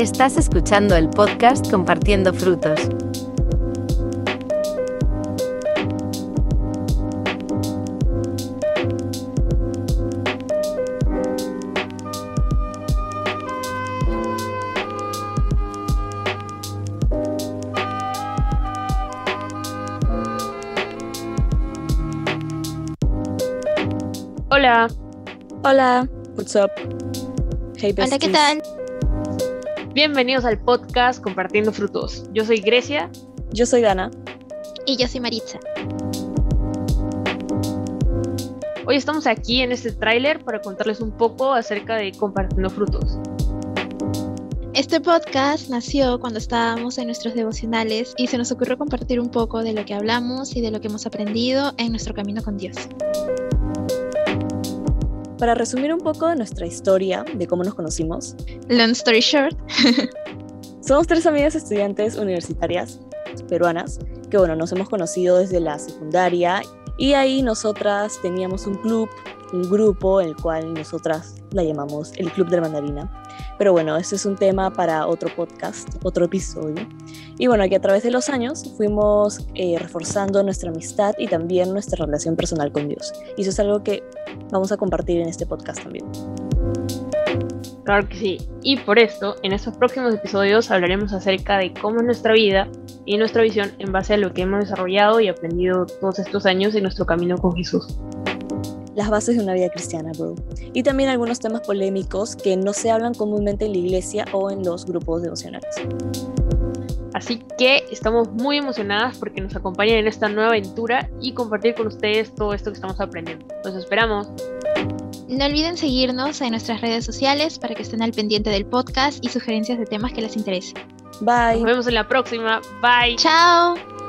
Estás escuchando el podcast Compartiendo Frutos. Hola. Hola, what's up? Hey, Hola, ¿qué besties. tal? Bienvenidos al podcast Compartiendo Frutos. Yo soy Grecia. Yo soy Dana. Y yo soy Maritza. Hoy estamos aquí en este tráiler para contarles un poco acerca de Compartiendo Frutos. Este podcast nació cuando estábamos en nuestros devocionales y se nos ocurrió compartir un poco de lo que hablamos y de lo que hemos aprendido en nuestro camino con Dios. Para resumir un poco de nuestra historia, de cómo nos conocimos, Long story short, somos tres amigas estudiantes universitarias peruanas que, bueno, nos hemos conocido desde la secundaria y ahí nosotras teníamos un club, un grupo, el cual nosotras la llamamos el Club de la Mandarina. Pero bueno, este es un tema para otro podcast, otro episodio. Y bueno, que a través de los años fuimos eh, reforzando nuestra amistad y también nuestra relación personal con Dios. Y eso es algo que vamos a compartir en este podcast también. Claro que sí. Y por esto, en estos próximos episodios hablaremos acerca de cómo es nuestra vida y nuestra visión en base a lo que hemos desarrollado y aprendido todos estos años en nuestro camino con Jesús. Las bases de una vida cristiana, bro. Y también algunos temas polémicos que no se hablan comúnmente en la iglesia o en los grupos devocionales. Así que estamos muy emocionadas porque nos acompañan en esta nueva aventura y compartir con ustedes todo esto que estamos aprendiendo. Los esperamos. no olviden seguirnos en nuestras redes sociales para que estén al pendiente del podcast y sugerencias de temas que les interesen. Bye. Nos vemos en la próxima. Bye. ¡Chao!